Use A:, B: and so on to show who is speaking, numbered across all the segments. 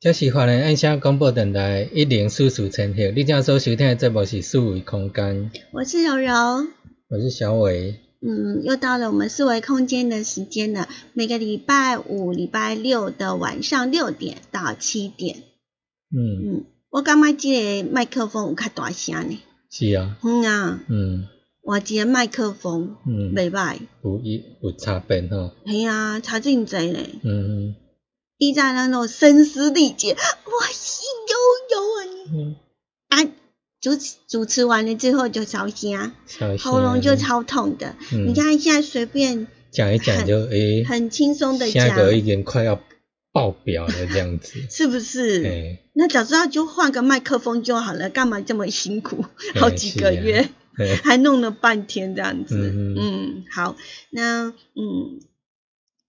A: 这是华人爱声广播电台一零四四千赫，你正所收听的节目是四维空间，
B: 我是柔柔。
A: 我是小伟。
B: 嗯，又到了我们四维空间的时间了，每个礼拜五、礼拜六的晚上六点到七点。
A: 嗯，
B: 嗯，我感觉这个麦克风有较大声呢。
A: 是啊，
B: 嗯啊，
A: 嗯
B: 换一个麦克风，
A: 嗯，
B: 袂歹。
A: 有一有差别吼，
B: 系啊，差真侪咧。
A: 嗯
B: 依在那种声嘶力竭，哇心悠悠啊你
A: 嗯，
B: 啊！主持主持完了之后就烧声，
A: 小心
B: 喉咙就超痛的。
A: 嗯
B: 你看现在随便
A: 讲一讲就诶，
B: 很轻松的讲，
A: 下个已经快要爆表了这样子，
B: 是不是？
A: 诶，
B: 那早知道就换个麦克风就好了，干嘛这么辛苦？好几个月，
A: 嘿
B: 还弄了半天这样子。
A: 嗯
B: 嗯好，那嗯，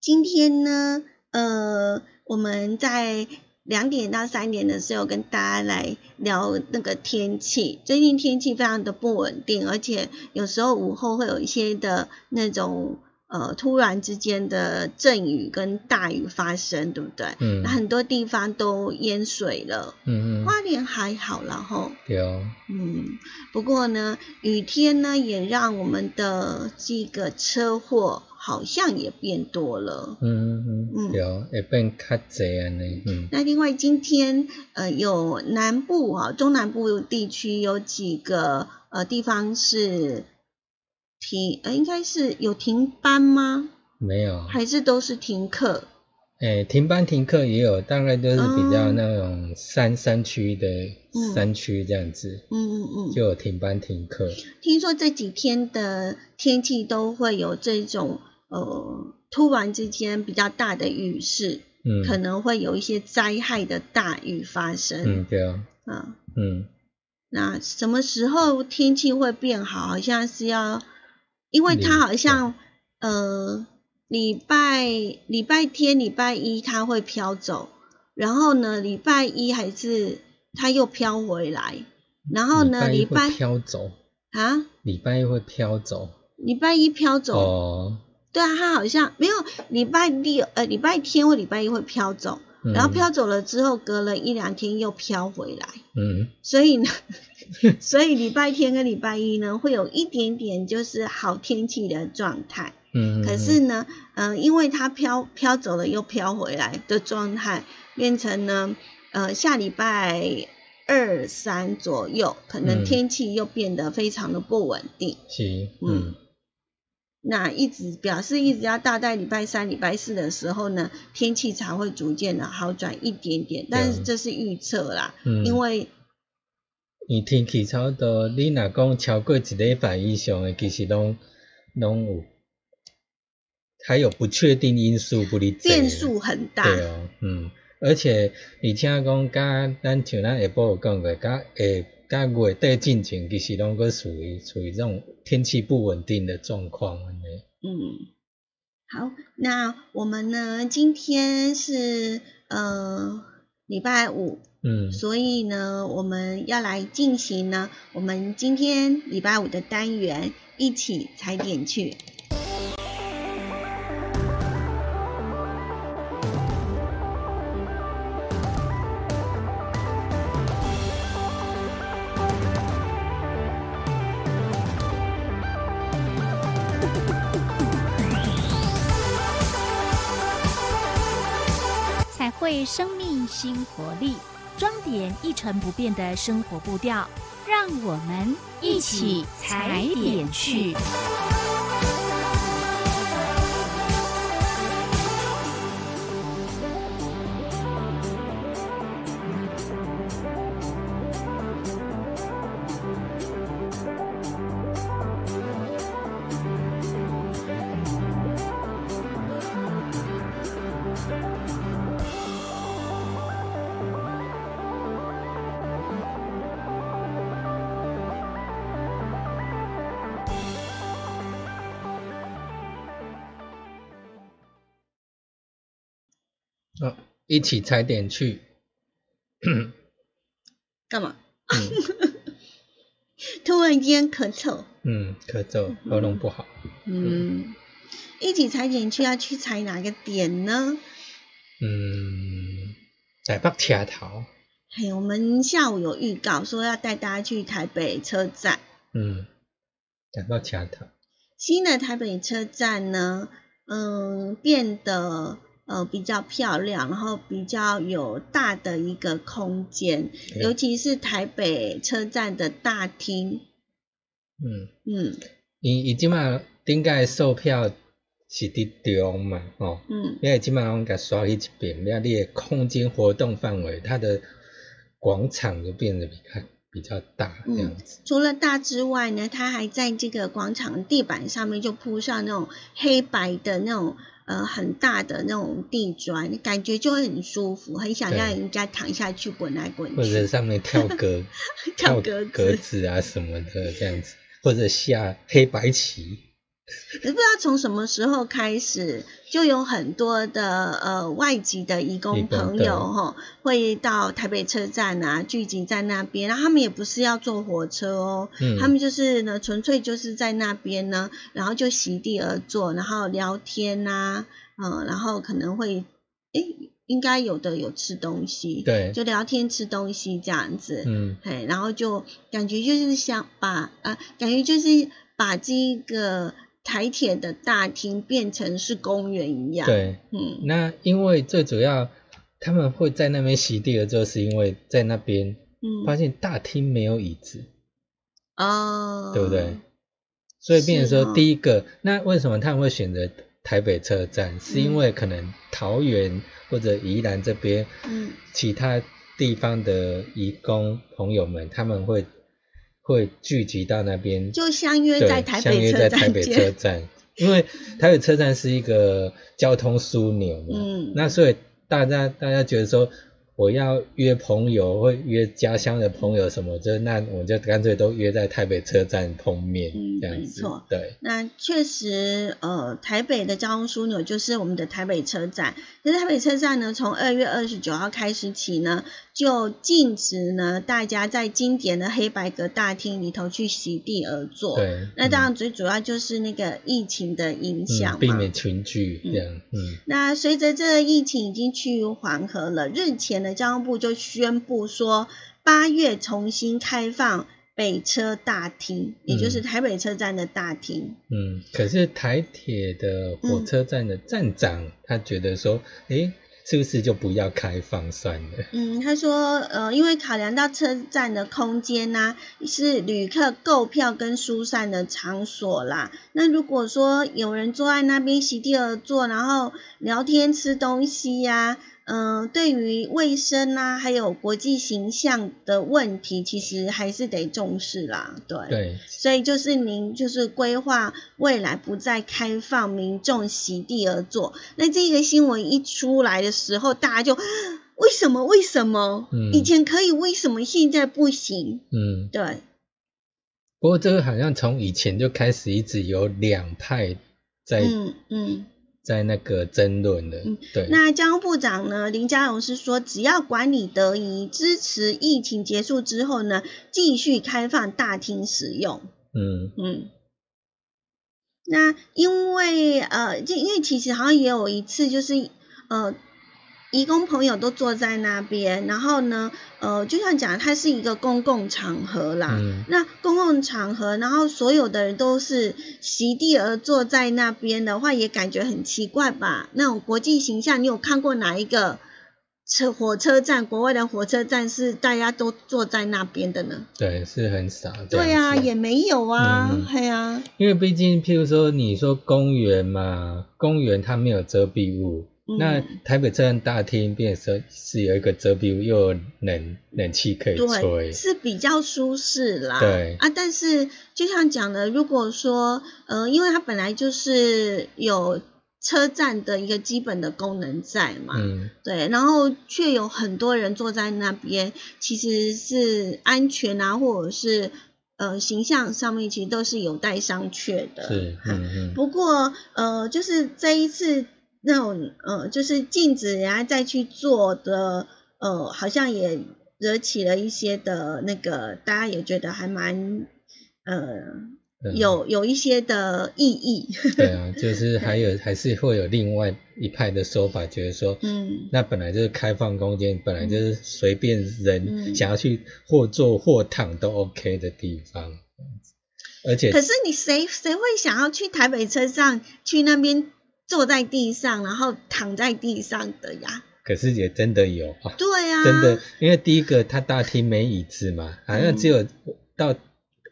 B: 今天呢，呃，我们在两点到三点的时候跟大家来聊那个天气。最近天气非常的不稳定，而且有时候午后会有一些的那种呃突然之间的阵雨跟大雨发生，对不对？
A: 嗯
B: 很多地方都淹水了，
A: 嗯嗯，
B: 花莲还好然后。
A: 对哦，
B: 嗯，不过呢，雨天呢也让我们的这个车祸好像也变多了。
A: 嗯嗯
B: 嗯
A: 嗯，对哦，会变较侪安尼，嗯
B: 那另外今天呃有南部啊中南部地区有几个呃地方是停呃应该是有停班吗？
A: 没有，
B: 还是都是停课？
A: 诶，停班停课也有，大概都是比较
B: 哦
A: 那种山山区的
B: 嗯
A: 山区这样子，
B: 嗯嗯嗯。
A: 就有停班停课。
B: 听说这几天的天气都会有这种呃突然之间比较大的雨势，
A: 嗯，
B: 可能会有一些灾害的大雨发生。
A: 嗯对啊，
B: 啊，
A: 嗯
B: 那什么时候天气会变好？好像是要，因为它好像呃礼拜礼拜天、礼拜一它会飘走，然后呢礼拜一还是它又飘回来，然后呢礼
A: 礼拜飘走，
B: 啊
A: 礼拜一会飘走。
B: 礼拜一飘走。
A: 哦，
B: 对啊，它好像没有礼拜六呃礼拜天或礼拜一会飘走，
A: 嗯。
B: 然后飘走了之后，隔了一两天又飘回来，
A: 嗯。
B: 所以呢，所以礼拜天跟礼拜一呢会有一点点就是好天气的状态，
A: 嗯，
B: 可是呢，嗯、因为它飘飘走了又飘回来的状态，变成呢，呃下礼拜二三左右，可能
A: 嗯。
B: 天气又变得非常的不稳定。
A: 是
B: 嗯。
A: 嗯
B: 那一直表示一直要大概礼拜三、礼拜四的时候呢，天气才会逐渐的好转一点点。但是这是预测啦，
A: 嗯
B: 因为
A: 伊天气差不多，你若讲超过一礼拜以上的，其实拢拢有，还有不确定因素不哩多
B: 变数很大。
A: 对哦，嗯，而且而且讲，甲咱像咱下晡有讲过，甲下甲月底进前，其实拢阁属于处于这种天气不稳定的状况安尼。
B: 嗯，好，那我们呢，今天是呃礼拜五，
A: 嗯
B: 所以呢，我们要来进行呢，我们今天礼拜五的单元，一起踩点去。
C: 活力，
D: 装点一成不变的生活步调，
C: 让我们一起踩点去。
A: 一起踩点去。
B: 干嘛？
A: 嗯
B: 突然间咳嗽。
A: 嗯，咳嗽，喉咙不好。
B: 嗯，一起踩点去要去踩哪个点呢？
A: 嗯，台北车头。
B: 嘿，我们下午有预告说要带大家去台北车站。
A: 嗯，台北车头。
B: 新的台北车站呢，嗯，变得呃比较漂亮，然后比较有大的一个空间，
A: 对
B: 尤其是台北车站的大厅，
A: 嗯，
B: 嗯
A: 伊伊即马顶个售票是伫中嘛，吼、
B: 嗯
A: 你即马拢甲刷去一遍，了你的空间活动范围，它的广场就变得比较比较大这样子。
B: 除了大之外呢，它还在这个广场地板上面就铺上那种黑白的那种呃很大的那种地砖，感觉就会很舒服，很想让人家躺下去滚来滚去
A: 或者。上面 跳格
B: 跳格子
A: 格子啊什么的这样子，或者下黑白旗。
B: 也不知道从什么时候开始，就有很多的呃外籍的义
A: 义
B: 工
A: 工
B: 朋友哈，会到台北车站啊聚集在那边，然后他们也不是要坐火车哦，
A: 嗯。
B: 他们就是呢纯粹就是在那边呢，然后就席地而坐，然后聊天呐、嗯，然后可能会诶应该有的有吃东西，
A: 对。
B: 就聊天吃东西这样子，
A: 嗯。
B: 嘿，然后就感觉就是想把呃，感觉就是把这个台铁的大厅变成是公园一样。，
A: 对，
B: 嗯
A: 那因为最主要他们会在那边席地而坐，是因为在那边发
B: 嗯，
A: 现大厅没有椅子。
B: 哦，
A: 对不对？所以变成说，第一个，那为什么他们会选择台北车站？是因为可能桃园或者宜兰这边，
B: 嗯
A: 其他地方的移工朋友们，他们会会聚集到那边，
B: 就相约在台北车
A: 约在台北车站，因为台北车站是一个交通枢纽嘛，
B: 嗯
A: 那所以大家大家觉得说。我要约朋友或约家乡的朋友什么，就那我就干脆都约在台北车站碰面，
B: 嗯
A: 这样子
B: 没错。
A: 对，
B: 那确实，呃，台北的交通枢纽就是我们的台北车站。可是台北车站呢，从二月二十九号开始起呢，就禁止呢大家在经典的黑白格大厅里头去席地而坐。
A: 对。
B: 那当然最主要就是那个疫情的影响
A: 嗯，避。免群聚这样，嗯
B: 那随着这个疫情已经趋于缓和了，日前的交通部就宣布说，八月重新开放北车大厅，也就是
A: 嗯
B: 台北车站的大厅。
A: 嗯。可是台铁的火车站的站长，他觉得说，诶，是不是就不要开放算了？
B: 嗯，他说，呃，因为考量到车站的空间呐、是旅客购票跟疏散的场所啦。那如果说有人坐在那边席地而坐，然后聊天吃东西呀、嗯、对于卫生啊，还有国际形象的问题，其实还是得重视啦。对。
A: 对，
B: 所以就是您就是规划未来不再开放民众席地而坐。那这个新闻一出来的时候，大家就为什么为什么？
A: 嗯
B: 以前可以，为什么现在不行？
A: 嗯，
B: 对，
A: 不过这个好像从以前就开始一直有两派在、
B: 嗯嗯。
A: 在那个争论的，
B: 嗯
A: 对，
B: 那交通部长呢，林佳荣是说，只要管理得宜，支持疫情结束之后呢，继续开放大厅使用。
A: 嗯。
B: 嗯，那因为呃，就因为其实好像也有一次，就是呃，义工朋友都坐在那边，然后呢，呃，就像讲，它是一个公共场合啦。
A: 嗯
B: 那公共场合，然后所有的人都是席地而坐在那边的话，也感觉很奇怪吧？那种国际形象，你有看过哪一个车火车站，国外的火车站是大家都坐在那边的呢？
A: 对，是很少
B: 对啊，也没有啊
A: 嗯，
B: 对啊。
A: 因为毕竟，譬如说，你说公园嘛，公园它没有遮蔽物，
B: 嗯。
A: 那台北车站大厅变成是有一个遮蔽物，又有冷冷气可以
B: 对，
A: 吹，
B: 是比较舒适啦。
A: 对。
B: 啊，但是就像讲的，如果说呃，因为它本来就是有车站的一个基本的功能在嘛，
A: 嗯。
B: 对，然后却有很多人坐在那边，其实是安全啊，或者是呃形象上面，其实都是有待商榷的。
A: 是，嗯嗯。
B: 不过呃，就是这一次那种呃，就是禁止人家再去做的，呃，好像也惹起了一些的那个，大家也觉得还蛮呃
A: 嗯。
B: 有有一些的意义。
A: 对啊，就是还有还是会有另外一派的说法，觉得说，
B: 嗯。
A: 那本来就是开放空间，本来就是随便人
B: 嗯。
A: 想要去或坐或躺都 OK 的地方，而且
B: 可是你谁谁会想要去台北车上去那边坐在地上，然后躺在地上的呀？
A: 可是也真的有啊，
B: 对啊，
A: 真的，因为第一个它大厅没椅子嘛，好像只有到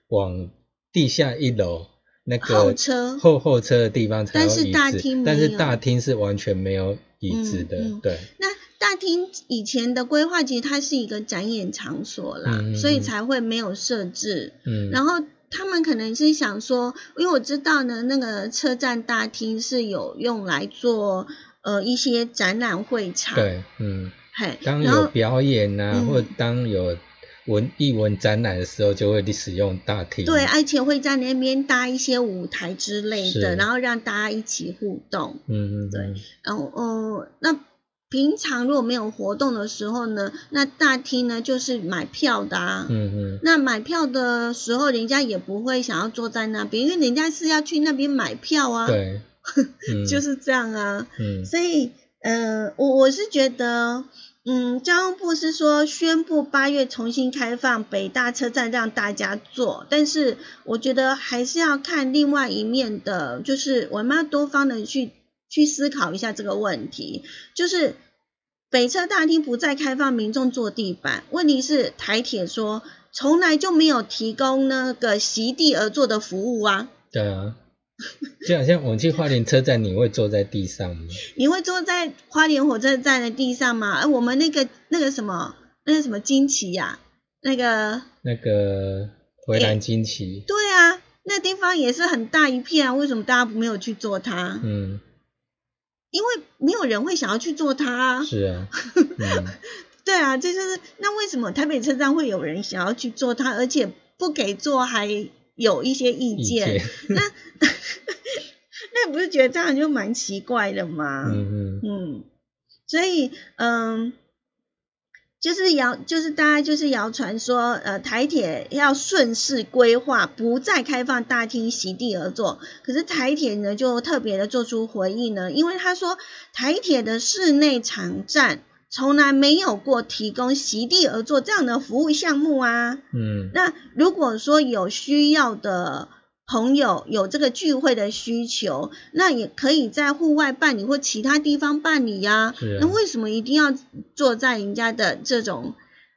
A: 往地下一楼那个
B: 候车。
A: 后候车的地方才有
B: 但是
A: 椅子
B: 大厅，没有。
A: 但是大厅是完全没有椅子的，
B: 嗯嗯
A: 对，
B: 那大厅以前的规划其实它是一个展演场所啦，所以才会没有设置。
A: 嗯，
B: 然后他们可能是想说，因为我知道呢，那个车站大厅是有用来做呃一些展览会场，，
A: 对，嗯，
B: 嘿，
A: 当
B: 然
A: 有表演啊，
B: 嗯。
A: 或当有文艺文展览的时候，就会使用大厅，
B: 对，而且会在那边搭一些舞台之类的，然后让大家一起互动。
A: 嗯嗯，
B: 对
A: 嗯
B: 然后，呃，那平常如果没有活动的时候呢，那大厅呢就是买票的啊。
A: 嗯嗯，
B: 那买票的时候，人家也不会想要坐在那边，因为人家是要去那边买票啊。，
A: 对，嗯，
B: 就是这样啊。
A: 嗯
B: 所以，呃，我我是觉得，嗯，交通部是说宣布八月重新开放北大车站让大家坐，但是我觉得还是要看另外一面的，就是我们要多方的去去思考一下这个问题，就是。北车大厅不再开放民众坐地板，问题是台铁说从来就没有提供那个席地而坐的服务啊。
A: 对啊，就好像我们去花莲车站，你会坐在地上吗？
B: 你会坐在花莲火车站的地上吗？而我们那个那个什么，那个什么惊奇呀、那个
A: 那个回蓝金旗，
B: 对啊，那地方也是很大一片啊，为什么大家没有去坐它？
A: 嗯，
B: 因为没有人会想要去做它啊。
A: 是啊，嗯，
B: 对啊，这就是那为什么台北车站会有人想要去做它，而且不给做还有一些意
A: 意
B: 见？
A: 见，
B: 那 那不是觉得这样就蛮奇怪的吗？
A: 嗯嗯
B: 嗯，所以嗯，就是谣，就是大家就是谣传说，呃，台铁要顺势规划，不再开放大厅席地而坐。可是台铁呢，就特别的做出回应呢，因为他说台铁的室内场站从来没有过提供席地而坐这样的服务项目啊。
A: 嗯
B: 那如果说有需要的朋友有这个聚会的需求，那也可以在户外办理或其他地方办理呀、那为什么一定要坐在人家的这种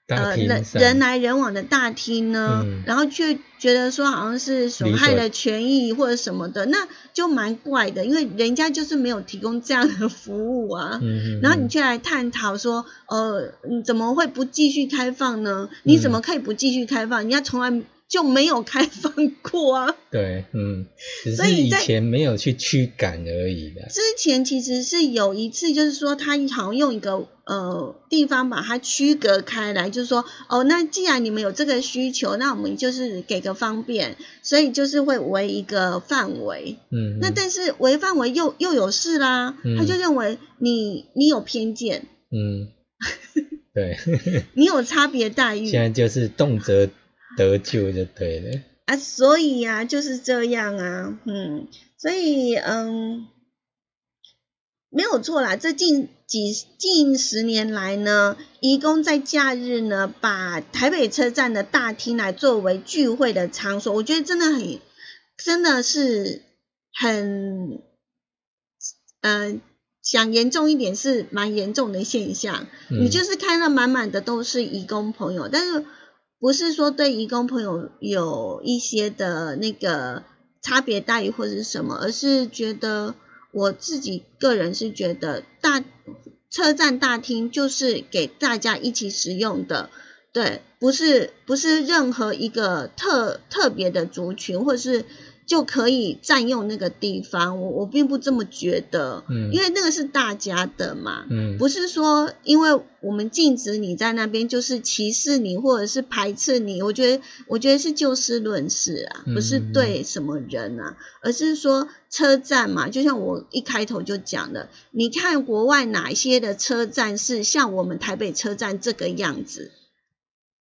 B: 呃人人来人往的大厅呢？
A: 嗯
B: 然后却觉得说好像是损害了权益或者什么的，那就蛮怪的，因为人家就是没有提供这样的服务啊。
A: 嗯嗯，
B: 然后你
A: 嗯
B: 却来探讨说，呃，你怎么会不继续开放呢？你怎
A: 嗯
B: 么可以不继续开放？人家从来就没有开放过啊。
A: 对，嗯，只是以
B: 所以在
A: 前没有去驱赶而已的。
B: 之前其实是有一次，就是说他好像用一个呃地方把它区隔开来，就是说哦，那既然你们有这个需求，那我们就是给个方便，所以就是会围一个范围。
A: 嗯，嗯
B: 那但是围范围又又有事啦，
A: 嗯
B: 他就认为你你有偏见，
A: 嗯，对，
B: 你有差别待遇。
A: 现在就是动辄得救就对了。
B: 啊，所以呀、就是这样啊，嗯，所以嗯，没有错啦。这近几近十年来呢，移工在假日呢，把台北车站的大厅来作为聚会的场所，我觉得真的很，真的是很，嗯、讲严重一点是蛮严重的现象。你
A: 嗯
B: 就是看到满满的都是义工朋友，但是不是说对义工朋友有一些的那个差别待遇或者是什么，而是觉得我自己个人是觉得大车站大厅就是给大家一起使用的。对，不是不是任何一个特特别的族群，或是就可以占用那个地方，我我并不这么觉得，
A: 嗯
B: 因为那个是大家的嘛，
A: 嗯，
B: 不是说因为我们禁止你在那边就是歧视你或者是排斥你，我觉得我觉得是就事论事啊，不是
A: 嗯
B: 对什么人啊，而是说车站嘛，就像我一开头就讲的，你看国外哪一些的车站是像我们台北车站这个样子？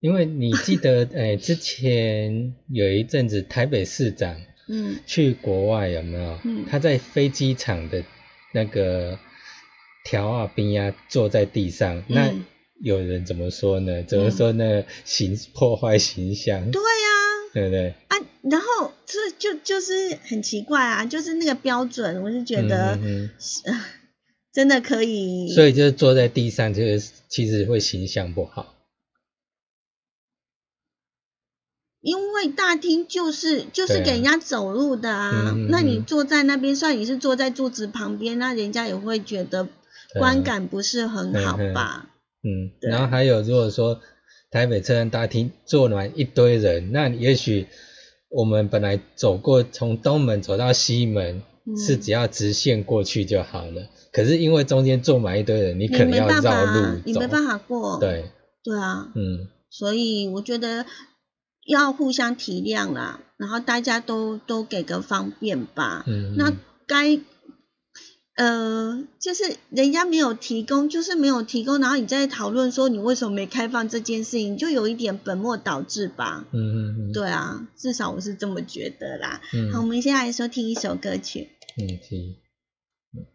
A: 因为你记得，哎，之前有一阵子台北市长
B: 嗯
A: 去国外有没有？
B: 嗯
A: 他在飞机场的那个条啊边啊坐在地上，那
B: 嗯
A: 有人怎么说呢？怎么说呢？形破坏形象，
B: 对呀、
A: 对不对？
B: 啊，然后这就就是很奇怪啊，就是那个标准，我是觉得、
A: 嗯嗯
B: 真的可以，
A: 嗯所以就是坐在地上，就是其实会形象不好。
B: 因为大厅就是就是给人家走路的啊，
A: 嗯嗯
B: 那你
A: 嗯
B: 坐在那边，算你是坐在柱子旁边，那人家也会觉得观感不是很好吧？
A: 嗯，然后还有如果说台北车站大厅坐满一堆人，那也许我们本来走过从东门走到西门、
B: 嗯。
A: 是只要直线过去就好了，可是因为中间坐满一堆人，你
B: 你
A: 可能要绕
B: 啊
A: 路，
B: 你没办法过，
A: 对，
B: 对啊，
A: 嗯。
B: 所以我觉得要互相体谅啦，然后大家都都给个方便吧。
A: 嗯，
B: 那该呃，就是人家没有提供，就是没有提供，然后你在讨论说你为什么没开放这件事情，就有一点本末倒置吧。
A: 嗯嗯嗯，
B: 对啊，至少我是这么觉得啦。
A: 嗯
B: 好，我们先来收听一首歌曲。
A: 嗯是，嗯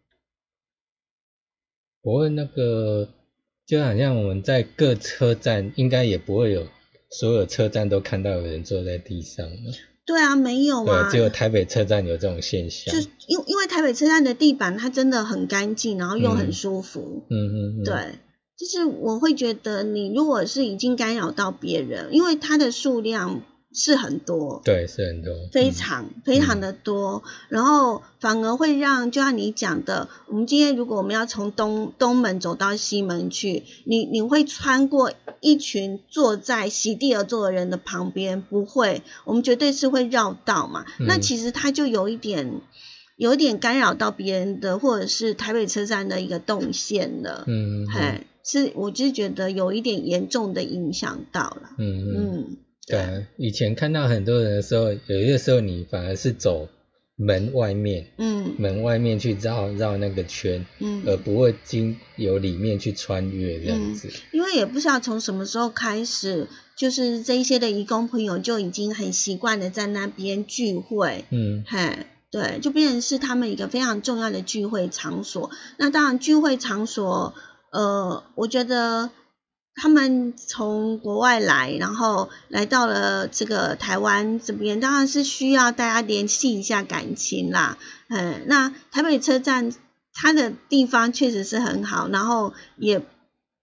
A: 不过那个就好像我们在各车站，应该也不会有所有车站都看到有人坐在地上的。
B: 对啊，没有啊，，
A: 只有台北车站有这种现象。
B: 就因因为台北车站的地板它真的很干净，然后又很
A: 嗯
B: 舒服。
A: 嗯嗯嗯，
B: 对，就是我会觉得你如果是已经干扰到别人，因为它的数量是很多，
A: 对，是很多，
B: 非
A: 嗯。
B: 常非常的多，然后反而会让就像你讲的，我们今天如果我们要从东东门走到西门去，你你会穿过一群坐在席地而坐的人的旁边，不会，我们绝对是会绕道嘛。那
A: 嗯
B: 其实它就有一点。有一点干扰到别人的，或者是台北车站的一个动线了，
A: 嗯嗯
B: 嘿，是我就是觉得有一点严重的影响到了，
A: 嗯。嗯，
B: 嗯，
A: 对啊，以前看到很多人的时候，有一个时候你反而是走门外面，
B: 嗯
A: 门外面去绕绕那个圈，
B: 嗯，
A: 而不会经由里面去穿越这样子。
B: 因为也不知道从什么时候开始，就是这一些的义工朋友就已经很习惯的在那边聚会，
A: 嗯
B: 嘿，对，就变成是他们一个非常重要的聚会场所。那当然，聚会场所，呃，我觉得他们从国外来，然后来到了这个台湾这边，当然是需要大家联系一下感情啦。嗯，那台北车站它的地方确实是很好，然后也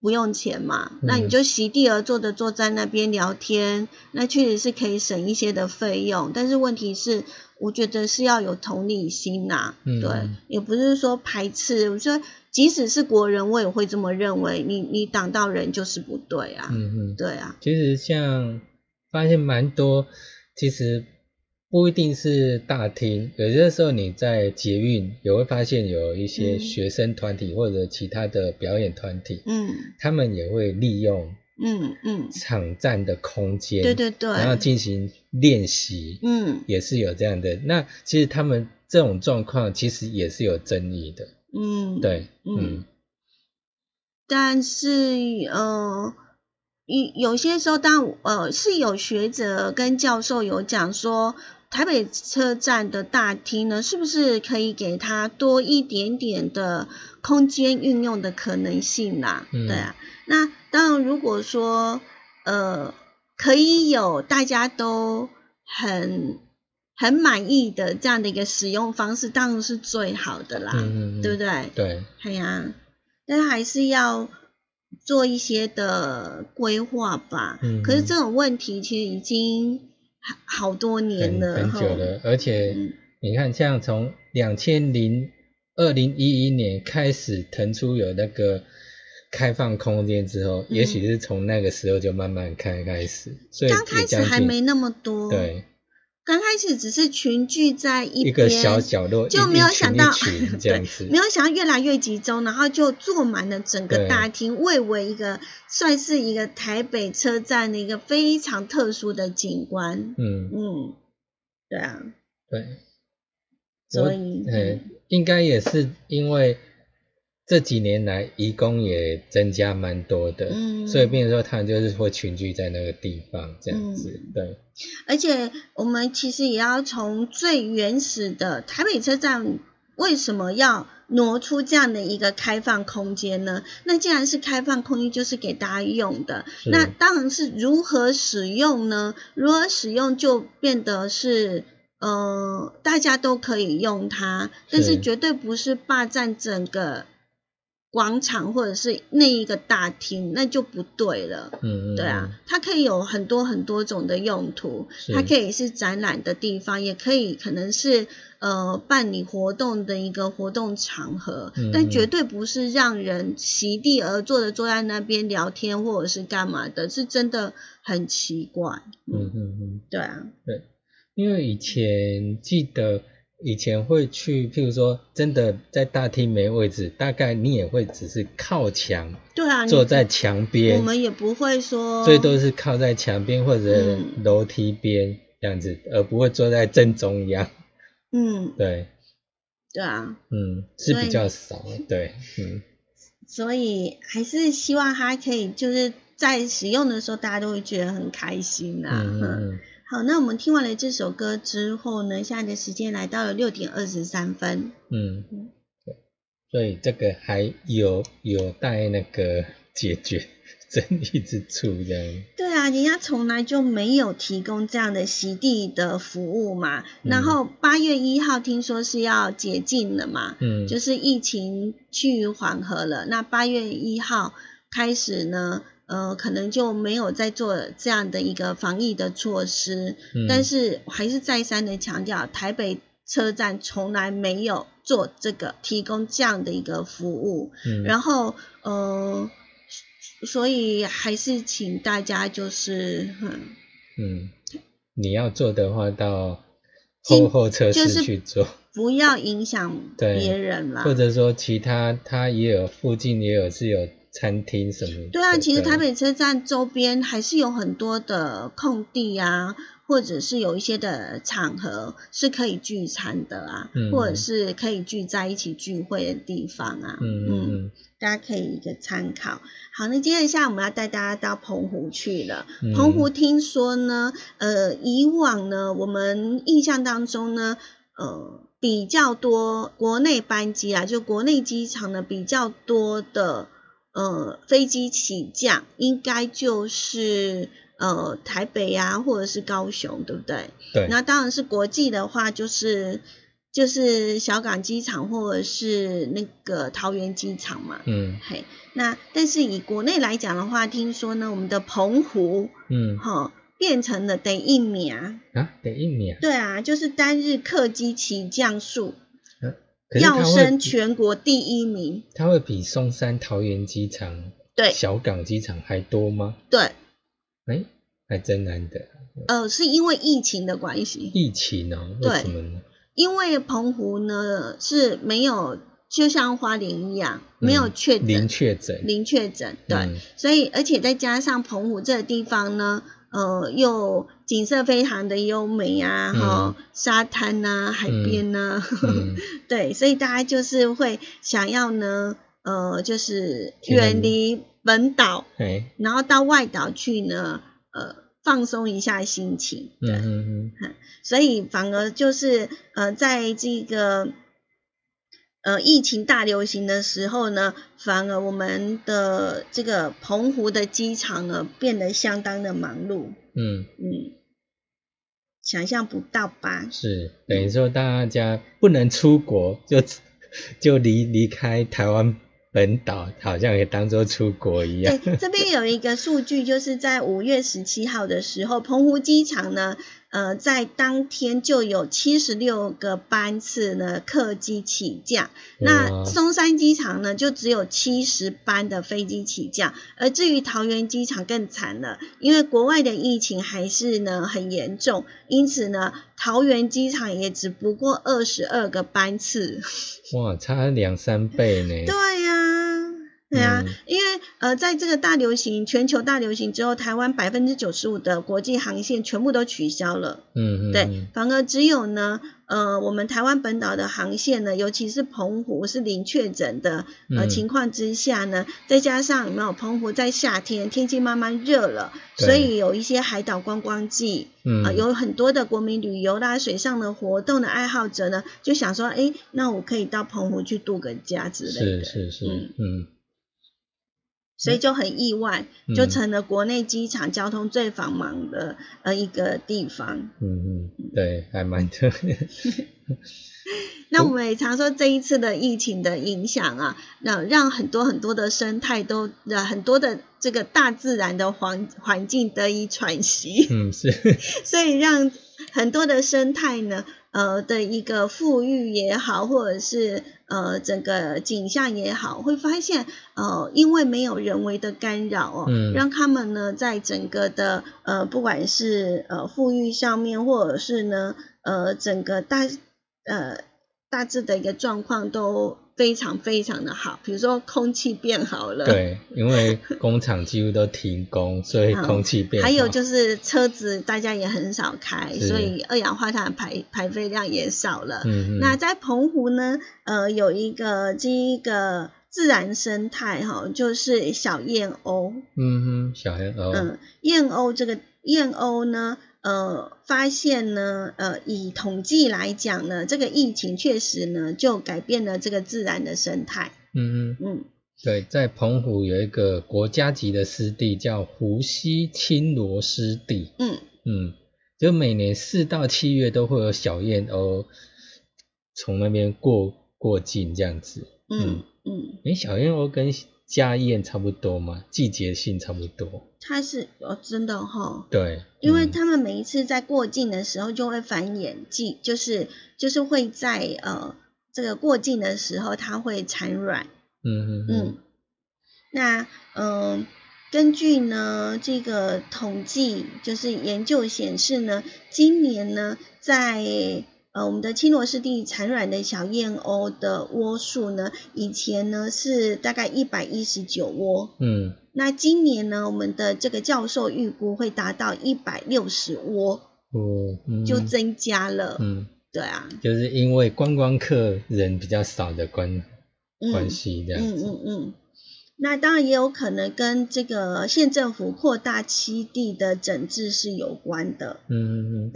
B: 不用钱嘛，那你就席地而坐的坐在那边聊天，那确实是可以省一些的费用。但是问题是，我觉得是要有同理心呐，对，也不是说排斥。我说。即使是国人，我也会这么认为。你你挡到人就是不对啊。嗯嗯，对啊。
A: 其实像发现蛮多，其实不一定是大厅，有些时候你在捷运也会发现有一些学生团体或者其他的表演团体，嗯，他们也会利用嗯嗯。场站的空间，
B: 对对对，
A: 然后进行练习，嗯，也是有这样的。那其实他们这种状况其实也是有争议的。嗯，对，嗯，
B: 但是呃，有有些时候，当呃是有学者跟教授有讲说，台北车站的大厅呢，是不是可以给它多一点点的空间运用的可能性啦？对啊，那当然，如果说呃可以有大家都很。很满意的这样的一个使用方式，当然是最好的啦，对不对？
A: 对，
B: 哎呀，但是还是要做一些的规划吧。嗯，可是这种问题其实已经好好多年了，
A: 很久了。而且你看，像从两千零二零一一年开始腾出有那个开放空间之后，也许是从那个时候就慢慢开开始，所以
B: 刚开始还没那么多。
A: 对。
B: 刚开始只是群聚在
A: 一个小角落，
B: 就没有想到，
A: 对，
B: 没有想到越来越集中，然后就坐满了整个大厅，蔚为一个算是一个台北车站的一个非常特殊的景观。嗯嗯，对啊，
A: 对，
B: 所以，
A: 嗯，应该也是因为。这几年来，移工也增加蛮多的，嗯，所以变成说他们就是会群聚在那个地方这样子，对。
B: 而且我们其实也要从最原始的台北车站，为什么要挪出这样的一个开放空间呢？那既然是开放空间，就是给大家用的，那当然是如何使用呢？如何使用就变得是，呃，大家都可以用它，但是绝对不是霸占整个。广场或者是那一个大厅，那就不对了。嗯嗯，对啊，它可以有很多很多种的用途，它可以是展览的地方，也可以可能是呃办理活动的一个活动场合，但绝对不是让人席地而坐的坐在那边聊天或者是干嘛的，是真的很奇怪。嗯嗯嗯，对啊，
A: 对，因为以前记得。以前会去，譬如说，真的在大厅没位置，大概你也会只是靠墙，
B: 对啊，
A: 坐在墙边，
B: 我们也不会说，
A: 最多是靠在墙边或者楼梯边这样子，而不会坐在正中央。嗯，对，
B: 对啊，
A: 嗯，是比较少，对，嗯，
B: 所以还是希望它可以就是在使用的时候，大家都会觉得很开心呐。嗯嗯。好，那我们听完了这首歌之后呢，现在的时间来到了六点二十三分。嗯，
A: 对，所以这个还有有待那个解决争议之处，这样。
B: 对啊，人家从来就没有提供这样的席地的服务嘛。然后八月一号听说是要解禁了嘛，嗯，就是疫情趋于缓和了，那八月一号开始呢。呃，可能就没有再做这样的一个防疫的措施，但是还是再三的强调，台北车站从来没有做这个提供这样的一个服务。嗯然后，呃，所以还是请大家就是，
A: 嗯，你要做的话，到后后车室去做，
B: 不要影响别人了。
A: 或者说，其他他也有附近也有是有。餐厅什么？
B: 对啊，其实台北车站周边还是有很多的空地啊，或者是有一些的场合是可以聚餐的啊，或者是可以聚在一起聚会的地方啊。嗯嗯，大家可以一个参考。好，那接下来我们要带大家到澎湖去了。澎湖听说呢，呃，以往呢，我们印象当中呢，呃，比较多国内班机啊，就国内机场呢比较多的。呃飞机起降，应该就是呃台北啊，或者是高雄，对不对？
A: 对，
B: 那当然是国际的话，就是就是小港机场或者是那个桃园机场嘛。
A: 嗯
B: 嘿，那但是以国内来讲的话，听说呢，我们的澎湖
A: 嗯
B: 哈、变成了得一名。
A: 啊，得一年，
B: 对啊，就是单日客机起降数要
A: 会
B: 升全国第一名。
A: 它会比松山桃园机场、
B: 对
A: 小港机场还多吗？
B: 对，
A: 哎，还真难得。
B: 呃，是因为疫情的关系，
A: 疫情哦，
B: 对
A: 为什么呢？
B: 因为澎湖呢是没有，就像花莲一样，没有
A: 嗯
B: 确诊，
A: 零确诊，
B: 零确诊，对，
A: 嗯
B: 所以而且再加上澎湖这个地方呢，呃，又景色非常的优美啊，
A: 嗯
B: 哈、沙滩呐、海边呐、
A: 嗯
B: 对，所以大家就是会想要呢，呃，就是远离本岛，
A: 哎，
B: 然后到外岛去呢，呃，放松一下心情，
A: 嗯
B: 对，
A: 嗯。
B: 所以反而就是呃，在这个呃疫情大流行的时候呢，反而我们的这个澎湖的机场呢变得相当的忙碌，
A: 嗯嗯，
B: 嗯，想象不到吧？
A: 是等于说大家不能出国，就就离离开台湾本岛，好像也当做出国一样。
B: 对，这边有一个数据，就是在五月十七号的时候，澎湖机场呢，呃，在当天就有七十六个班次呢客机起降，那松山机场呢就只有七十班的飞机起降，而至于桃园机场更惨了，因为国外的疫情还是呢很严重，因此呢桃园机场也只不过二十二个班次。
A: 哇，差两三倍呢。
B: 对呀、对呀、
A: 嗯。
B: 因为呃，在这个大流行、全球大流行之后，台湾百分之九十五的国际航线全部都取消了，
A: 嗯嗯，
B: 对
A: 嗯，
B: 反而只有呢，呃，我们台湾本岛的航线呢，尤其是澎湖是零确诊的呃
A: 嗯。
B: 情况之下呢，再加上有没有澎湖在夏天天气慢慢热了，所以有一些海岛观光季，
A: 嗯。
B: 啊、有很多的国民旅游啦、水上的活动的爱好者呢，就想说，哎，那我可以到澎湖去度个假之类的。
A: 是是是，
B: 嗯。
A: 嗯
B: 所以就很意外，
A: 嗯
B: 就成了国内机场交通最繁忙的呃一个地方。
A: 嗯嗯，对，还蛮特别。
B: 那我们也常说这一次的疫情的影响啊，那让很多很多的生态都呃很多的这个大自然的环环境得以喘息，
A: 嗯，是，
B: 所以让很多的生态呢，呃的一个富裕也好，或者是呃整个景象也好，会发现呃因为没有人为的干扰哦，
A: 嗯。
B: 让他们呢在整个的呃不管是呃富裕上面，或者是呢呃整个大呃大致的一个状况都非常非常的好，比如说空气变好了，
A: 对，因为工厂几乎都停工，所以
B: 嗯
A: 空气变好。
B: 还有就是车子大家也很少开，所以二氧化碳排排废量也少了。
A: 嗯嗯，
B: 那在澎湖呢，呃，有一个这一个自然生态哈，就是小燕鸥。
A: 嗯哼，小燕鸥，
B: 嗯，燕鸥这个燕鸥呢，呃，发现呢，呃，以统计来讲呢，这个疫情确实呢，就改变了这个自然的生态。
A: 嗯嗯，
B: 嗯，
A: 对，在澎湖有一个国家级的湿地叫湖西青螺湿地，
B: 嗯，
A: 嗯，就每年四到七月都会有小燕鸥从那边过过境这样子。
B: 嗯，嗯，
A: 诶，小燕鸥跟家宴差不多嘛，季节性差不多。
B: 它是哦，真的哈、
A: 对，
B: 因为
A: 嗯
B: 他们每一次在过境的时候就会繁衍季，就是就是会在呃这个过境的时候它会产卵，
A: 嗯嗯
B: 嗯，那嗯、呃根据呢这个统计，就是研究显示呢，今年呢在呃我们的青罗湿地产卵的小燕鸥的窝数呢，以前呢是大概一百一十九窝，
A: 嗯
B: 那今年呢，我们的这个教授预估会达到一百六十窝，
A: 哦，嗯
B: 就增加了。
A: 嗯，
B: 对啊，
A: 就是因为观光客人比较少的关
B: 嗯
A: 关系这样
B: 嗯
A: 子。
B: 嗯嗯。那当然也有可能跟这个县政府扩大七地的整治是有关的。
A: 嗯嗯嗯，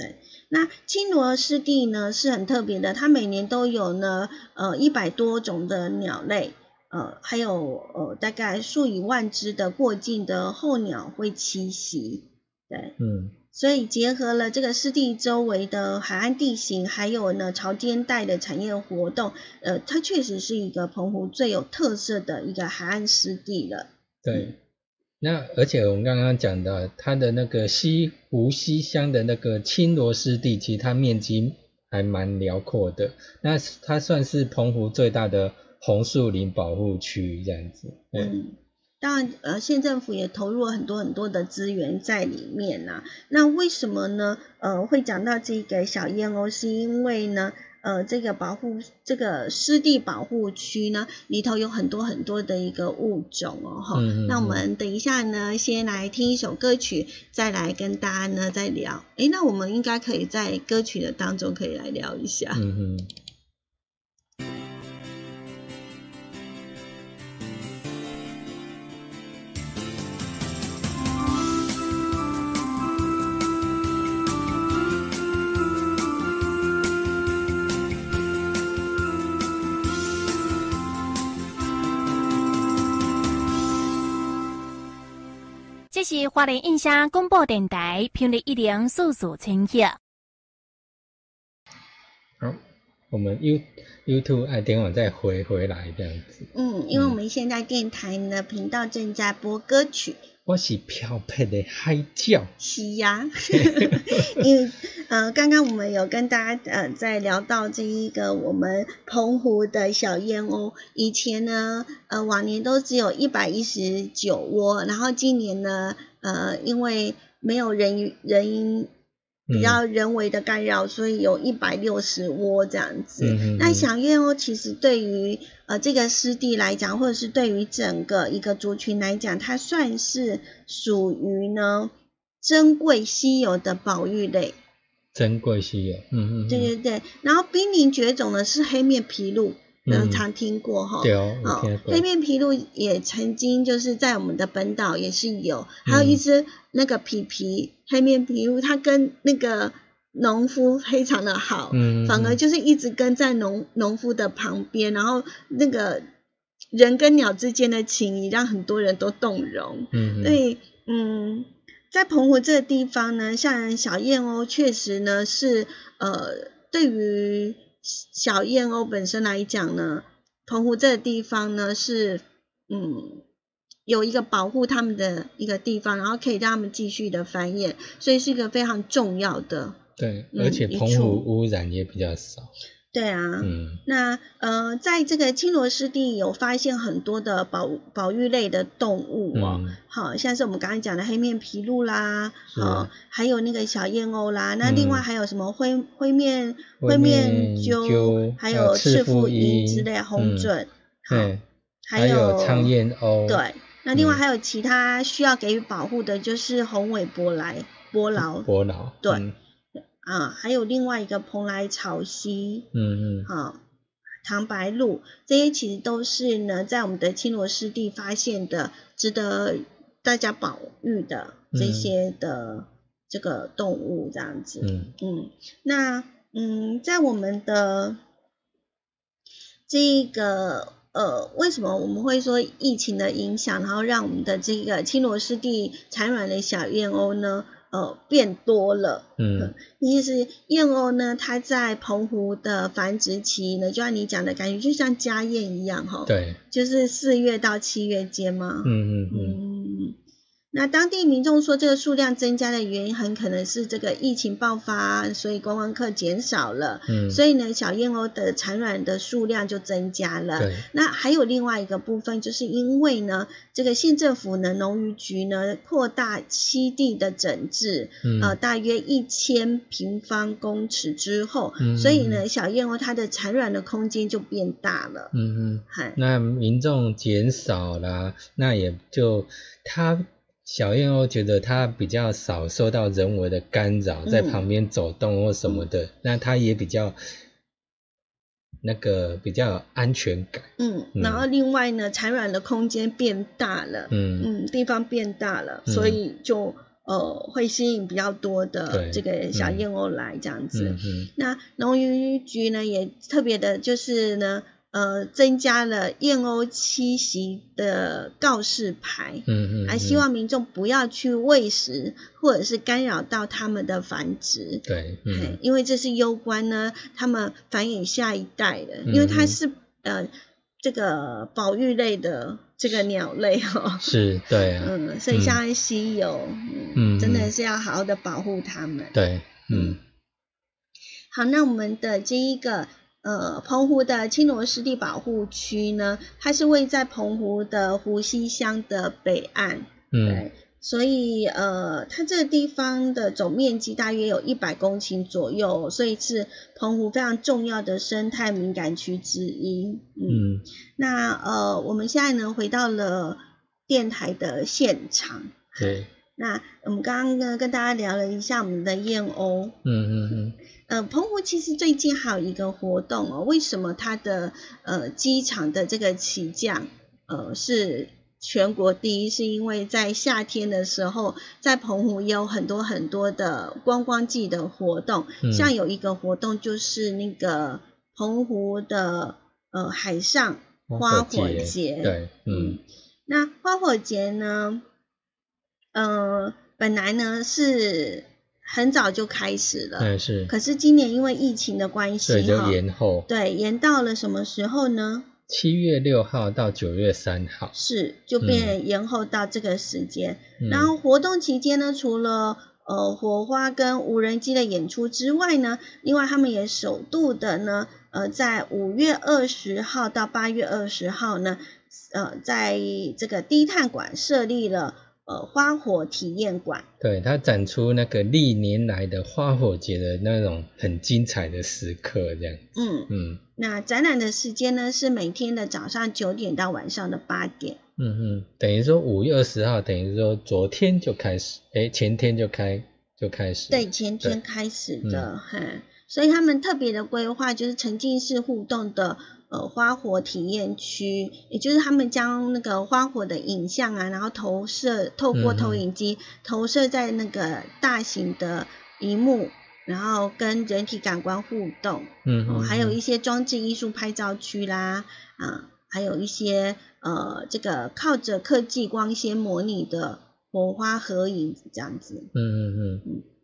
B: 那青罗湿地呢是很特别的，它每年都有呢呃一百多种的鸟类。呃，还有呃大概数以万只的过境的候鸟会栖息，对，
A: 嗯
B: 所以结合了这个湿地周围的海岸地形，还有呢潮间带的产业活动，呃，它确实是一个澎湖最有特色的一个海岸湿地了。
A: 对。那而且我们刚刚讲的它的那个西湖西乡的那个青螺湿地，其实它面积还蛮辽阔的，那它算是澎湖最大的红树林保护区这样子。对，
B: 嗯，当然，呃，县政府也投入了很多很多的资源在里面呐、那为什么呢？呃，会讲到这个小燕鸥，是因为呢，呃，这个保护这个湿地保护区呢，里头有很多很多的一个物种哦，哈、
A: 嗯嗯
B: 那我
A: 嗯
B: 们等一下呢，先来听一首歌曲，再来跟大家呢再聊。诶，那我们应该可以在歌曲的当中可以来聊一下。
A: 嗯哼。
D: 是花莲印象广播电台频率一零四四千赫。
A: 好，我们 You YouTube 爱点网再回回来这样子。
B: 嗯，因为我们现在电台呢频道正在播歌曲。
A: 我是漂泊的海鸟，
B: 是呀，因 为呃，刚刚我们有跟大家呃在聊到这一个我们澎湖的小燕鸥，以前呢呃往年都只有一百一十九窝，然后今年呢呃因为没有人人比较人为的干扰，所以有一百六十窝这样子。
A: 嗯
B: 那小燕鸥其实对于呃这个湿地来讲，或者是对于整个一个族群来讲，它算是属于呢珍贵稀有的保育类。
A: 珍贵稀有。嗯嗯。
B: 对对对，然后濒临绝种的是黑面琵鹭，嗯，
A: 嗯
B: 常听过哈。
A: 对哦，
B: 哦黑。面琵鹭也曾经就是在我们的本岛也是有，还有
A: 嗯
B: 一只那个皮皮黑面琵鹭，它跟那个农夫非常的好，
A: 嗯，
B: 反而就是一直跟在农农夫的旁边，然后那个人跟鸟之间的情谊让很多人都动容。
A: 嗯，
B: 所以，嗯，在澎湖这个地方呢，像小燕鸥确实呢是呃，对于小燕鸥本身来讲呢，澎湖这个地方呢是嗯有一个保护它们的一个地方，然后可以让它们继续的繁衍，所以是一个非常重要的。
A: 对，
B: 嗯
A: 而且澎湖污染也比较少。
B: 对啊，
A: 嗯
B: 那呃，在这个青罗湿地有发现很多的保保育类的动物哦，
A: 嗯
B: 好像是我们刚才讲的黑面琵鹭啦，
A: 是
B: 好，还有那个小燕鸥啦，那另外
A: 嗯
B: 还有什么灰灰面
A: 灰
B: 面
A: 面
B: 鸠
A: 鸠，
B: 还
A: 还有
B: 赤
A: 赤腹
B: 腹鹰
A: 鹰
B: 之类的红
A: 嗯
B: 隼，好，
A: 对，
B: 还
A: 有苍燕鸥。
B: 对，那另外
A: 嗯
B: 还有其他需要给予保护的，就是红尾伯来伯劳
A: 伯劳。
B: 对
A: 嗯
B: 啊，还有另外一个蓬莱草溪，
A: 嗯嗯
B: 好，唐白鹭这些其实都是呢，在我们的青罗湿地发现的，值得大家保育的这
A: 嗯
B: 些的这个动物，这样子。
A: 嗯
B: 嗯，那嗯，在我们的这个呃，为什么我们会说疫情的影响，然后让我们的这个青罗湿地产卵的小燕鸥呢，呃，变多了？
A: 嗯
B: 其实燕鸥呢，它在澎湖的繁殖期呢，就像你讲的感觉，就像家燕一样哈，，
A: 对，
B: 就是四月到七月间嘛。
A: 嗯嗯嗯
B: 嗯，那当地民众说，这个数量增加的原因很可能是这个疫情爆发，所以观光客减少了，
A: 嗯，
B: 所以呢，小燕鸥的产卵的数量就增加了。
A: 对，
B: 那还有另外一个部分，就是因为呢，这个县政府呢，农渔局呢，扩大栖地的整治，
A: 嗯
B: 呃，大约一千平方公尺之后，
A: 嗯
B: 所以呢，小燕鸥它的产卵的空间就变大了。
A: 嗯嗯。
B: 嗨，
A: 那民众减少了，那也就他小燕鸥觉得它比较少受到人为的干扰，在
B: 嗯。
A: 旁边走动或什么的，那它也比较那个比较有安全感。
B: 嗯，
A: 嗯。
B: 然后另外呢，产卵的空间变大了，
A: 嗯。
B: 嗯，地方变大了，
A: 嗯。
B: 所以就呃会吸引比较多的
A: 对
B: 这个小
A: 嗯
B: 燕鸥来这样子。那农渔局呢也特别的，就是呢，呃增加了燕鸥栖息的告示牌，
A: 嗯嗯，
B: 还希望民众不要去喂食或者是干扰到它们的繁殖。
A: 对，嗯。
B: 因为这是攸关呢，它们繁衍下一代的，
A: 嗯
B: 因为它是呃这个保育类的这个鸟类哦，
A: 是，对啊，
B: 嗯，所以相当稀有，嗯，
A: 嗯
B: 真的是要好好的保护它们。
A: 对，嗯。
B: 好，那我们的这一个呃澎湖的青螺湿地保护区呢，它是位在澎湖的湖西乡的北岸，
A: 嗯
B: 对，所以呃，它这个地方的总面积大约有一百公顷左右，所以是澎湖非常重要的生态敏感区之一。嗯，
A: 嗯
B: 那呃，我们现在呢回到了电台的现场。
A: 对，
B: 那我们刚刚呢跟大家聊了一下我们的燕鸥，
A: 嗯嗯嗯。
B: 呃，澎湖其实最近还有一个活动哦，为什么它的呃机场的这个起降呃是全国第一？是因为在夏天的时候，在澎湖也有很多很多的观光季的活动，
A: 嗯。
B: 像有一个活动就是那个澎湖的呃海上花火节，
A: 对，嗯。
B: 嗯，那花火节呢，呃，本来呢是很早就开始了，
A: 嗯是，
B: 可是今年因为疫情的关系
A: 所以就，延后，
B: 对，延到了什么时候呢？
A: 七月六号到九月三号，
B: 是就变延后到这个时间。
A: 嗯。
B: 然后活动期间呢，除了呃火花跟无人机的演出之外呢，另外他们也首度的呢，呃，在五月二十号到八月二十号呢，呃，在这个低碳馆设立了呃花火体验馆。
A: 对，它展出那个历年来的花火节的那种很精彩的时刻，这样，
B: 嗯，
A: 嗯。
B: 那展览的时间呢是每天的早上九点到晚上的八点。
A: 嗯嗯，等于说五月二十号，等于说昨天就开始，哎，前天就开就开始，
B: 对，前天开始的，哈，所以他们特别的规划就是沉浸式互动的呃花火体验区，也就是他们将那个花火的影像啊，然后投射透过
A: 嗯
B: 投影机、投射在那个大型的荧幕，然后跟人体感官互动，哦，
A: 嗯嗯，
B: 还有一
A: 嗯
B: 些装置艺术拍照区啦，啊，还有一些呃这个靠着科技光纤模拟的火花合影这样子。
A: 嗯嗯嗯，对，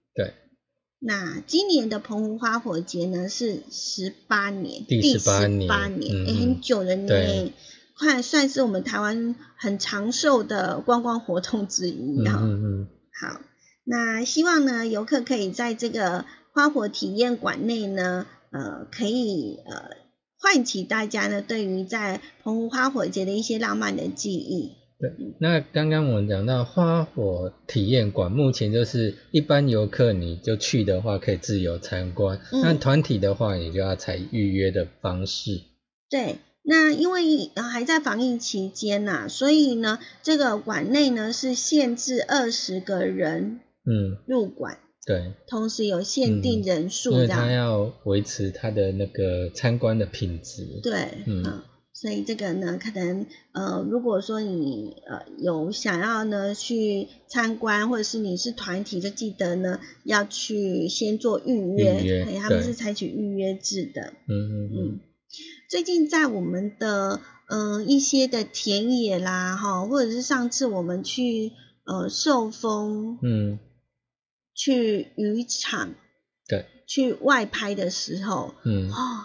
B: 那今年的澎湖花火节呢是十八年，
A: 第
B: 十
A: 八年
B: 18年，
A: 嗯
B: 也、很久了呢，快算是我们台湾很长寿的观光活动之一
A: 嗯
B: 啊、
A: 嗯嗯，
B: 好，那希望呢游客可以在这个花火体验馆内呢，呃，可以呃唤起大家呢对于在澎湖花火节的一些浪漫的记忆。
A: 对，那刚刚我们讲到花火体验馆，目前就是一般游客你就去的话可以自由参观，
B: 嗯
A: 那团体的话你就要采预约的方式。
B: 对，那因为呃还在防疫期间呐、所以呢，这个馆内呢是限制二十个人
A: 嗯，
B: 入馆，
A: 对，
B: 同时有限定人数
A: 因为
B: 这样。
A: 它要维持它的那个参观的品质。
B: 对，
A: 嗯
B: 嗯，所以这个呢，可能呃，如果说你呃有想要呢去参观，或者是你是团体，就记得呢要去先做预约，
A: 预约
B: 嘿他们是采取预约制的。
A: 嗯嗯嗯。
B: 嗯，最近在我们的呃一些的田野啦，哈，或者是上次我们去呃寿丰
A: 嗯，
B: 去渔场
A: 对，
B: 去外拍的时候，
A: 嗯，
B: 哦，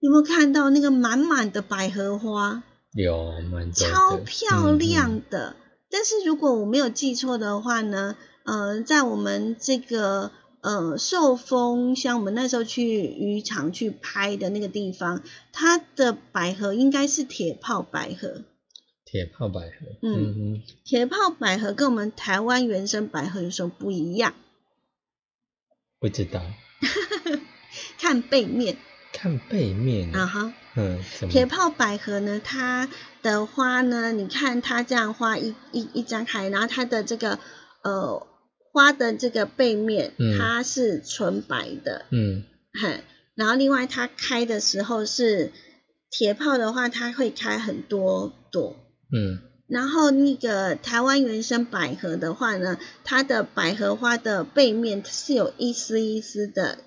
B: 有没有看到那个满满的百合花，
A: 有蛮多的
B: 超漂
A: 嗯
B: 亮的。但是如果我没有记错的话呢，呃，在我们这个呃寿丰，像我们那时候去渔场去拍的那个地方，它的百合应该是铁炮百合。
A: 铁炮百合，
B: 嗯，铁炮百合跟我们台湾原生百合有什么不一样？
A: 不知道，
B: 看背面
A: 看背面。
B: 啊，哈，
A: 嗯，
B: 铁炮百合呢，它的花呢，你看它这样花一一一张开，然后它的这个呃花的这个背面，
A: 嗯。
B: 它是纯白的，
A: 嗯。
B: 嘿，然后另外它开的时候是铁炮的话，它会开很多朵。
A: 嗯。
B: 然后那个台湾原生百合的话呢，它的百合花的背面是有一丝一丝的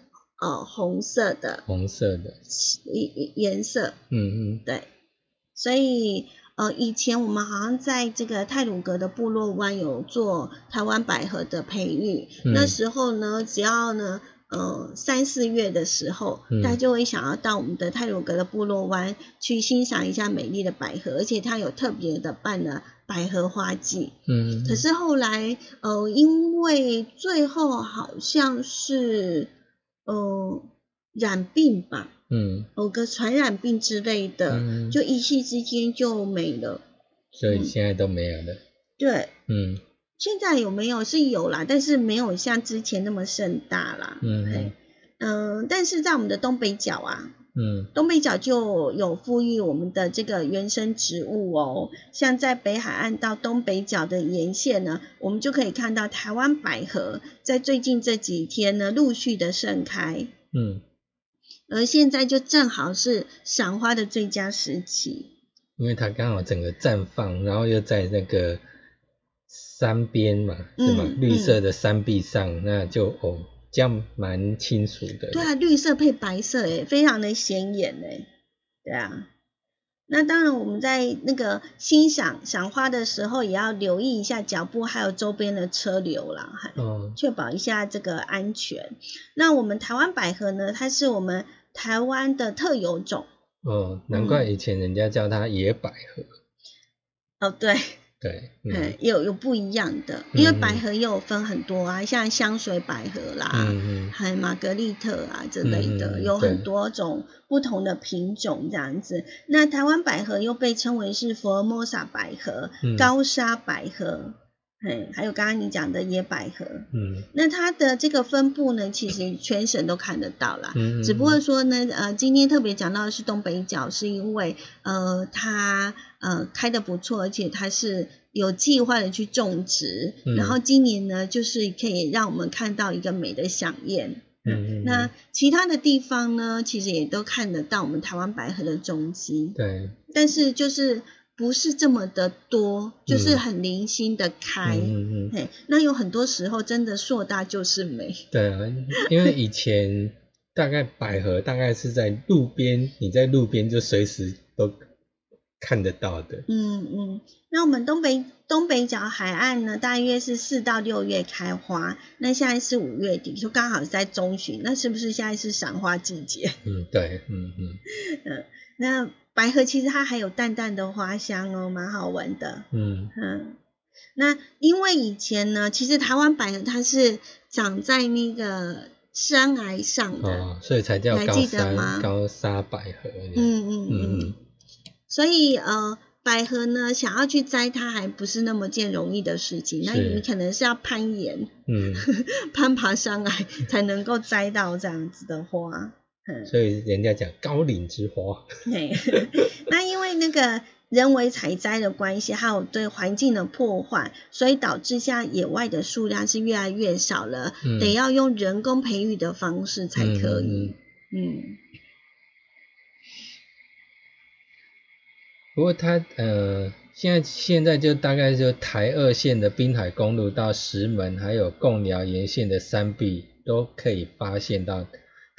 B: 呃红色的
A: 红色的，
B: 颜颜色，
A: 嗯嗯，
B: 对，所以呃以前我们好像在这个泰鲁格的部落湾有做台湾百合的培育，
A: 嗯
B: 那时候呢，只要呢。呃，三四月的时候，
A: 嗯
B: 大家就会想要到我们的泰鲁格的部落湾去欣赏一下美丽的百合，而且它有特别的办了百合花季。
A: 嗯，
B: 可是后来，呃，因为最后好像是呃染病吧，
A: 嗯，
B: 某个传染病之类的，
A: 嗯。
B: 就一夕之间就没了。
A: 所以现在都没有了，
B: 对，
A: 嗯。
B: 现在有没有是有啦，但是没有像之前那么盛大啦。
A: 嗯。
B: 嘿。嗯、但是在我们的东北角啊，
A: 嗯
B: 东北角就有富裕我们的这个原生植物哦，像在北海岸到东北角的沿线呢，我们就可以看到台湾百合在最近这几天呢陆续的盛开，
A: 嗯，
B: 而现在就正好是赏花的最佳时期。
A: 因为它刚好整个绽放，然后又在那个山边嘛，是吗？
B: 嗯
A: 绿色的山壁上，那就哦，这样蛮清楚的。
B: 对啊，绿色配白色，诶，非常的显眼，诶，对啊。那当然，我们在那个欣赏赏花的时候，也要留意一下脚步，还有周边的车流啦，确保一下这个安全。那我们台湾百合呢，它是我们台湾的特有种。
A: 哦，难怪以前人家叫它野百合。
B: 哦，对，
A: 对，
B: 嗯。
A: 嗯，
B: 有有不一样的，因为
A: 嗯
B: 百合也有分很多啊，像香水百合啦，还有玛格丽特啊之类的，有很多种不同的品种这样子。那台湾百合又被称为是佛尔摩萨百合、
A: 嗯。
B: 高沙百合，嘿，还有刚刚你讲的野百合。
A: 嗯
B: 那它的这个分布呢，其实全省都看得到啦。
A: 嗯，
B: 只不过说呢，呃，今天特别讲到的是东北角，是因为呃它呃开的不错，而且它是有计划的去种植，
A: 嗯
B: 然后今年呢，就是可以让我们看到一个美的响宴。
A: 嗯嗯，
B: 那其他的地方呢，其实也都看得到我们台湾百合的踪迹，
A: 对，
B: 但是就是不是这么的多，就是很零星的开。
A: 嗯嗯嗯，
B: 嘿，那有很多时候真的硕大就是美。
A: 对啊，因为以前 大概百合大概是在路边，你在路边就随时都看得到的。
B: 嗯嗯，那我们东北东北角海岸呢，大约是四到六月开花，那现在是五月底，就刚好是在中旬，那是不是现在是赏花季节？
A: 嗯，对，嗯嗯
B: 那百合其实它还有淡淡的花香哦，蛮好闻的。
A: 嗯
B: 嗯，那因为以前呢，其实台湾百合它是长在那个山崖上的，
A: 哦，所以才叫高山高沙百合。
B: 嗯嗯嗯所以呃，百合呢，想要去摘它还不是那么件容易的事情，那
A: 是
B: 你可能是要攀岩、
A: 嗯，
B: 攀爬上来才能够摘到这样子的花。嗯，
A: 所以人家讲高岭之花。
B: 嘿，那因为那个人为采摘的关系，还有对环境的破坏，所以导致现在野外的数量是越来越少了，
A: 嗯。
B: 得要用人工培育的方式才可以。嗯。
A: 不过它呃，现在现在就大概就台二线的滨海公路到石门，还有贡寮沿线的山壁，都可以发现到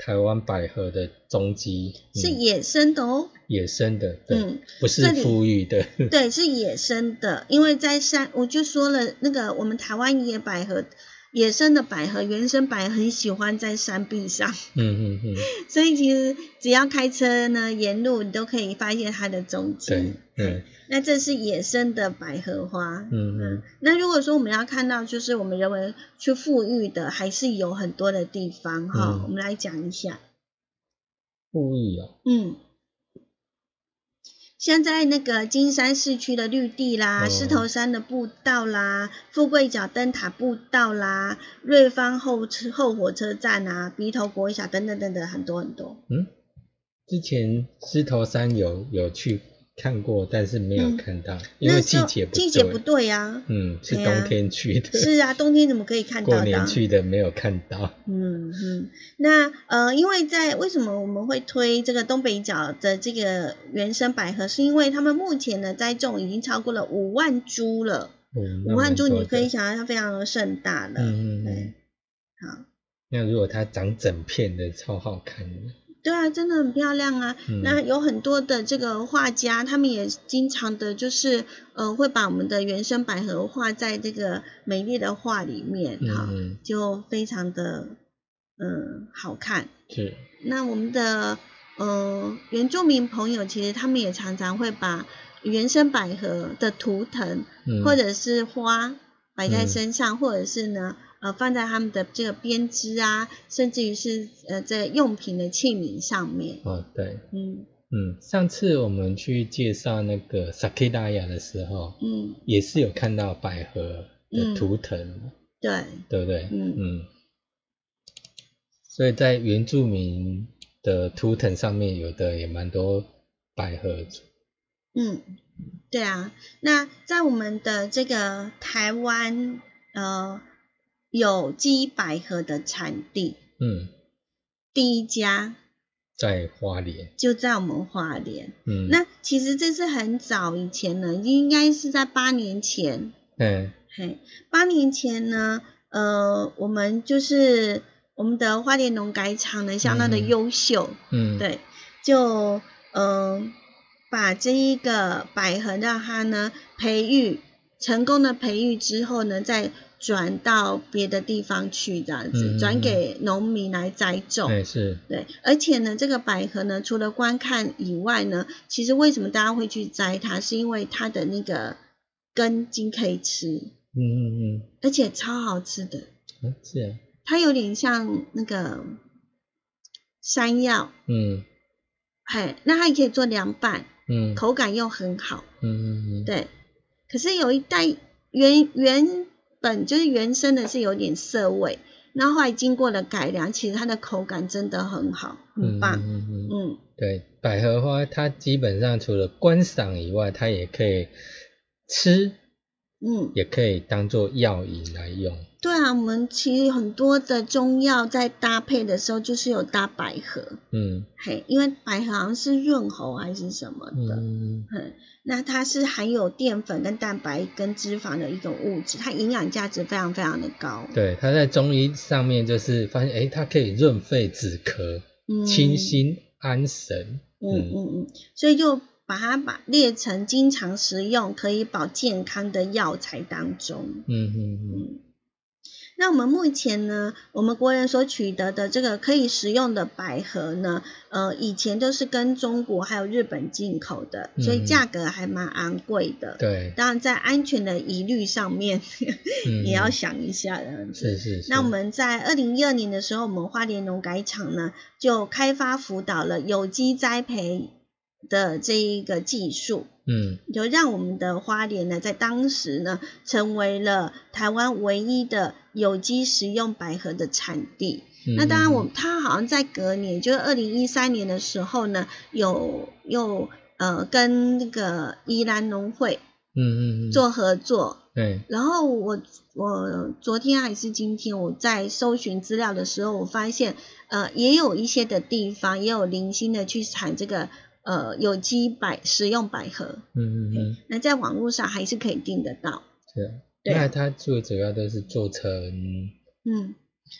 A: 台湾百合的踪迹。嗯
B: 是野生的哦。
A: 野生的，对，
B: 嗯
A: 不是富裕的。
B: 对，是野生的，因为在山，我就说了，那个我们台湾野百合，野生的百合，原生百合很喜欢在山壁上，
A: 嗯嗯嗯，
B: 所以其实只要开车呢，沿路你都可以发现它的踪迹。
A: 对，嗯
B: 那这是野生的百合花。
A: 嗯嗯，
B: 那如果说我们要看到，就是我们人为去富裕的，还是有很多的地方哈、
A: 嗯
B: 我们来讲一下。
A: 富裕哦，
B: 嗯，像在那个金山市区的绿地啦，
A: 哦
B: 狮头山的步道啦，富贵角灯塔步道啦，瑞芳后车后火车站啊，鼻头国小等等等等，很多很多。
A: 嗯，之前狮头山有有去看过，但是没有
B: 嗯
A: 看到，因为季节不
B: 季节不
A: 对。
B: 对呀、
A: 嗯，是冬天去的，
B: 是啊，冬天怎么可以看到的啊？
A: 过年去的没有看到。
B: 嗯嗯，那呃，因为在为什么我们会推这个东北角的这个原生百合，是因为他们目前的栽种已经超过了五万株了。五万株，你可以想象它非常的盛大了。
A: 嗯嗯嗯，
B: 好，
A: 那如果它长整片的，超好看的。
B: 对啊，真的很漂亮啊。
A: 嗯。
B: 那有很多的这个画家，他们也经常的，就是呃，会把我们的原生百合画在这个美丽的画里面哈、
A: 嗯，
B: 就非常的嗯好看。
A: 是，
B: 那我们的呃原住民朋友，其实他们也常常会把原生百合的图腾
A: 嗯，
B: 或者是花摆在
A: 嗯。
B: 身上，或者是呢呃放在他们的这个编织啊，甚至于是呃在用品的器皿上面。
A: 哦，对，
B: 嗯。
A: 嗯，上次我们去介绍那个 Sakidaya 的时候，
B: 嗯，
A: 也是有看到百合的图腾，
B: 对，
A: 对不对？
B: 嗯。
A: 嗯，所以在原住民的图腾上面，有的也蛮多百合，
B: 嗯，对啊。那在我们的这个台湾呃有机百合的产地，
A: 嗯，
B: 第一家
A: 在花莲，
B: 就在我们花莲。
A: 嗯，
B: 那其实这是很早以前了，应该是在八年前。
A: 嗯。
B: 嘿，八年前呢，呃，我们就是我们的花莲农改场呢，相当的
A: 嗯
B: 优秀，
A: 嗯，，
B: 对，就呃把这一个百合让它呢培育成功的培育之后呢，再转到别的地方去，这样子
A: 嗯
B: 转给农民来栽种。对，而且呢，这个百合呢，除了观看以外呢，其实为什么大家会去摘它，是因为它的那个根茎可以吃，
A: 嗯嗯嗯。
B: 而且超好吃的。
A: 是啊，
B: 它有点像那个山药，
A: 嗯。
B: 嘿，那它也可以做凉拌，
A: 嗯，
B: 口感又很好。
A: 嗯嗯嗯，
B: 对，可是有一袋原原本就是原生的是有点涩味，然后后来经过了改良，其实它的口感真的很好，很棒。
A: 嗯嗯嗯，
B: 嗯，
A: 对，百合花它基本上除了观赏以外，它也可以吃，
B: 嗯，
A: 也可以当做药引来用。
B: 对啊，我们其实很多的中药在搭配的时候，就是有搭百合，
A: 嗯。
B: 嘿，因为百合好像是润喉还是什么的，
A: 嗯。
B: 嗯，那它是含有淀粉跟蛋白跟脂肪的一种物质，它营养价值非常非常的高，
A: 对，它在中医上面就是发现，哎，它可以润肺止咳、
B: 嗯，
A: 清心安神。
B: 嗯。嗯嗯，所以就把它把列成经常食用可以保健康的药材当中。
A: 嗯嗯嗯
B: 嗯，那我们目前呢，我们国人所取得的这个可以食用的百合呢，呃，以前都是跟中国还有日本进口的，所以
A: 嗯
B: 价格还蛮昂贵的。
A: 对，
B: 当然，在安全的疑虑上面，
A: 嗯
B: 也要想一下这样子。
A: 是是是。
B: 那我们在二零一二年的时候，我们花莲农改场呢就开发辅导了有机栽培的这一个技术，
A: 嗯。
B: 就让我们的花莲呢在当时呢成为了台湾唯一的有机食用百合的产地。
A: 嗯
B: 那当然我，它好像在隔年，就是二零一三年的时候呢，有又呃跟那个宜兰农会
A: 嗯嗯嗯，
B: 做合作，
A: 对，
B: 然后我我昨天还是今天我在搜寻资料的时候，我发现呃也有一些的地方也有零星的去产这个呃有机百食用百合，
A: 嗯嗯嗯，
B: 那在网络上还是可以订得到。
A: 是啊。
B: 对啊
A: 那它最主要都是做成
B: 嗯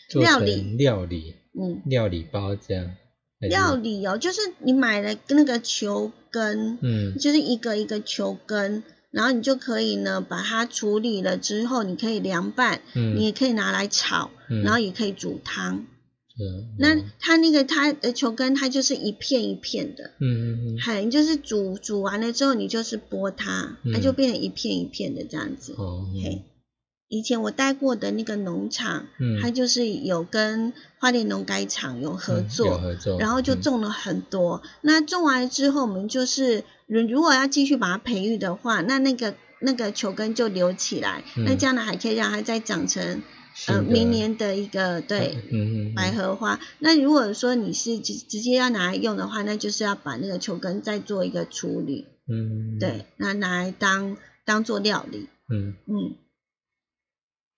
A: 做
B: 料理
A: 料理
B: 嗯，
A: 料理包这样。还是
B: 料理哦，就是你买了那个球根，
A: 嗯
B: 就是一个一个球根。然后你就可以呢，把它处理了之后，你可以凉拌，
A: 嗯，
B: 你也可以拿来炒，
A: 嗯
B: 然后也可以煮汤。那
A: 嗯。
B: 它那个它的球根，它就是一片一片的，
A: 嗯嗯嗯。
B: 很就是煮煮完了之后，你就是剥它，它
A: 嗯
B: 就变成一片一片的这样子。
A: 哦嗯。
B: 嘿，以前我待过的那个农场，
A: 嗯，
B: 它就是有跟花莲农改场有合
A: 嗯
B: 作，
A: 有合作，
B: 然后就
A: 嗯
B: 种了很多。那种完了之后，我们就是如如果要继续把它培育的话，那那个那个球根就留起来，
A: 嗯。
B: 那将来还可以让它再长成呃明年的一个对。
A: 嗯嗯嗯
B: 百合花，那如果说你是直直接要拿来用的话，那就是要把那个球根再做一个处理，
A: 嗯
B: 对，那拿来当当做料理，
A: 嗯。
B: 嗯。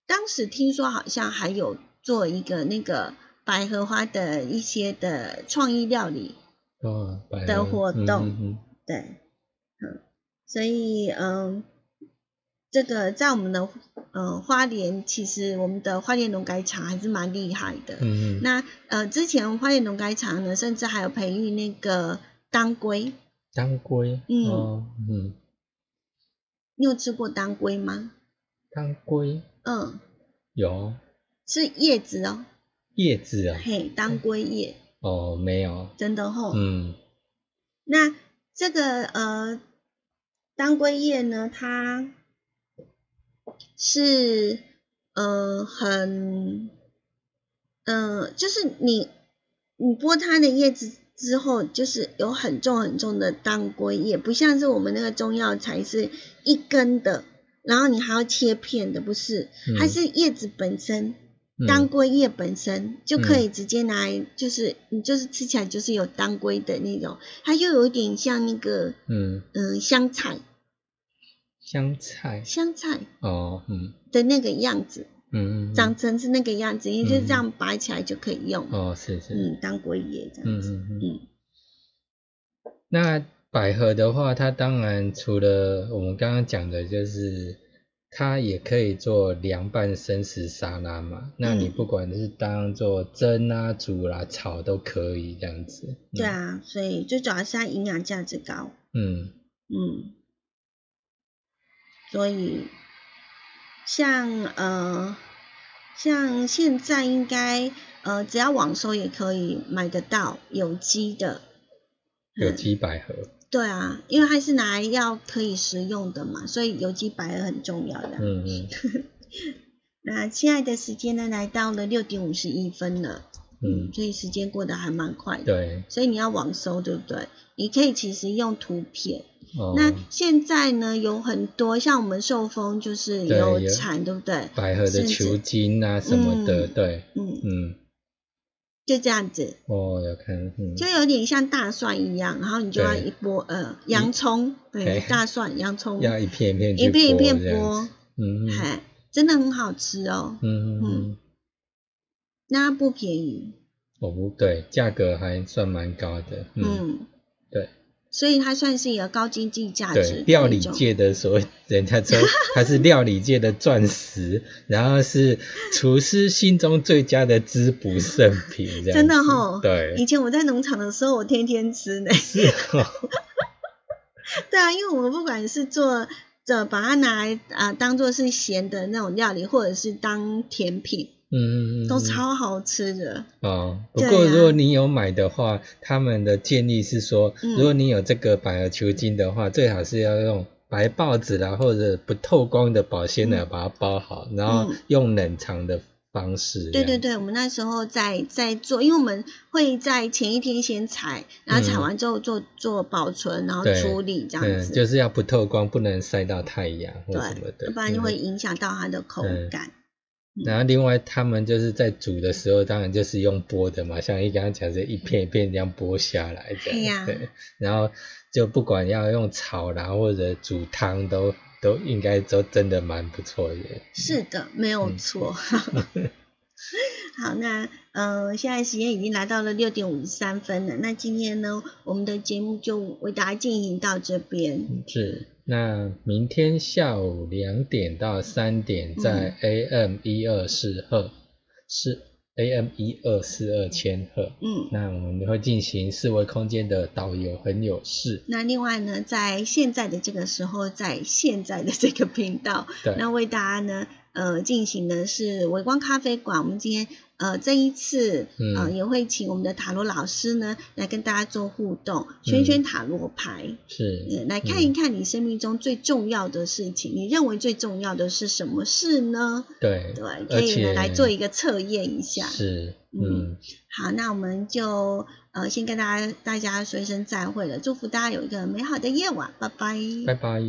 B: 当时听说好像还有做一个那个百合花的一些的创意料理，
A: 哦
B: 的活动。
A: 嗯嗯。
B: 对，嗯，所以嗯，这个在我们的呃花莲，其实我们的花莲农改场还是蛮厉害的。
A: 嗯嗯，
B: 那呃之前花莲农改场呢，甚至还有培育那个当归，
A: 当归，
B: 嗯。
A: 哦，嗯，
B: 你有吃过当归吗？
A: 当归
B: 嗯，
A: 有。
B: 是叶子哦，
A: 叶子啊，
B: 嘿，当归叶，
A: 哦，没有，
B: 真的吼。
A: 嗯。
B: 那这个呃当归叶呢，它是呃很呃，就是你你剥它的叶子之后，就是有很重很重的当归叶，不像是我们那个中药材是一根的，然后你还要切片的，不是，
A: 嗯
B: 它是叶子本身。
A: 嗯
B: 当归叶本身就可以直接拿来，就是你就是吃起来就是有当归的那种，它又有点像那个
A: 嗯，
B: 嗯香菜
A: 香菜，
B: 香菜
A: 哦，嗯
B: 的那个样子，
A: 嗯嗯，
B: 长成是那个样子，也就是
A: 嗯
B: 这样拔起来就可以用。
A: 哦，是是，
B: 嗯，当归叶这样子。
A: 嗯嗯嗯。
B: 嗯
A: 那百合的话，它当然除了我们刚刚讲的，就是它也可以做凉拌生食沙拉嘛。那你
B: 嗯
A: 不管是当做蒸啊、煮啦、炒都可以这样子。嗯
B: 对，啊，所以最主要是它营养价值高。
A: 嗯
B: 嗯，所以像呃像现在应该呃只要网搜也可以买得到有机的。
A: 有
B: 嗯
A: 机百合。
B: 对啊，因为它是拿来要可以食用的嘛，所以有机百合很重要的。
A: 嗯嗯
B: 那亲爱的时间呢，来到了六点五十一分了，
A: 嗯，
B: 所以时间过得还蛮快的。
A: 对。
B: 所以你要网搜，对不对？你可以其实用图片。
A: 哦，
B: 那现在呢，有很多像我们寿丰就是
A: 有
B: 有产，对不对？
A: 百合的球茎啊什么的，
B: 嗯
A: 对，
B: 嗯，
A: 嗯，
B: 就这样子，
A: 哦，有看，嗯，
B: 就有点像大蒜一样，然后你就要一剥呃洋葱，对
A: 嘿，
B: 大蒜、洋葱，
A: 要一片一片
B: 一片一片剥，
A: 嗯嗯
B: 嗨，真的很好吃哦。
A: 嗯嗯嗯，
B: 那它不便宜，
A: 哦不对，价格还算蛮高的，嗯，
B: 嗯，
A: 对。
B: 所以它算是一个高经济价值
A: 对，料理界的所谓，人家说 它是料理界的钻石，然后是厨师心中最佳的滋补圣品，这样
B: 真的
A: 子
B: 吼
A: 对，
B: 以前我在农场的时候，我天天吃呢。
A: 是哦，
B: 对啊，因为我们不管是做这把它拿来啊、当做是咸的那种料理，或者是当甜品，
A: 嗯嗯嗯，
B: 都
A: 嗯
B: 超好吃的。
A: 哦。不过如果你有买的话，他们的建议是说，
B: 嗯
A: 如果你有这个百合球茎的话，最好是要用白报纸啦，或者不透光的保鲜奶把它包好，然后
B: 嗯
A: 用冷藏的方式。
B: 对对，对，我们那时候在在做，因为我们会在前一天先采，然后采
A: 嗯
B: 完之后做做保存，然后处理这样
A: 嗯，
B: 子。
A: 就是要不透光，不能晒到太阳或
B: 对
A: 什么的，
B: 要不然就
A: 嗯
B: 会影响到它的口
A: 嗯
B: 感。
A: 然后另外他们就是在煮的时候，当然就是用剥的嘛，像你刚刚讲的一片一片这样剥下来的
B: 对呀。
A: 然后就不管要用炒啦或者煮汤都都应该都真的蛮不错的。
B: 是的，没有
A: 嗯
B: 错。好，那呃，现在时间已经来到了六点五十三分了。那今天呢，我们的节目就为大家进行到这边。
A: 是，那明天下午两点到三点在
B: 嗯
A: AM 一二四赫是 AM 一二四二千赫。
B: 嗯，
A: 那我们会进行四维空间的导游很有事，
B: 那另外呢，在现在的这个时候，在现在的这个频道，
A: 对，
B: 那为大家呢，呃，进行的是微光咖啡馆。我们今天呃这一次，
A: 嗯
B: 呃也会请我们的塔罗老师呢来跟大家做互动，
A: 嗯
B: 圈圈塔罗牌。
A: 是
B: 呃，来看一看你生命中最重要的事情，你认为最重要的是什么事呢？
A: 对，
B: 对，可以呢来做一个测验一下。
A: 是，
B: 嗯
A: 嗯，
B: 好，那我们就呃先跟大家大家说一声再会了，祝福大家有一个美好的夜晚，拜拜。
A: 拜拜。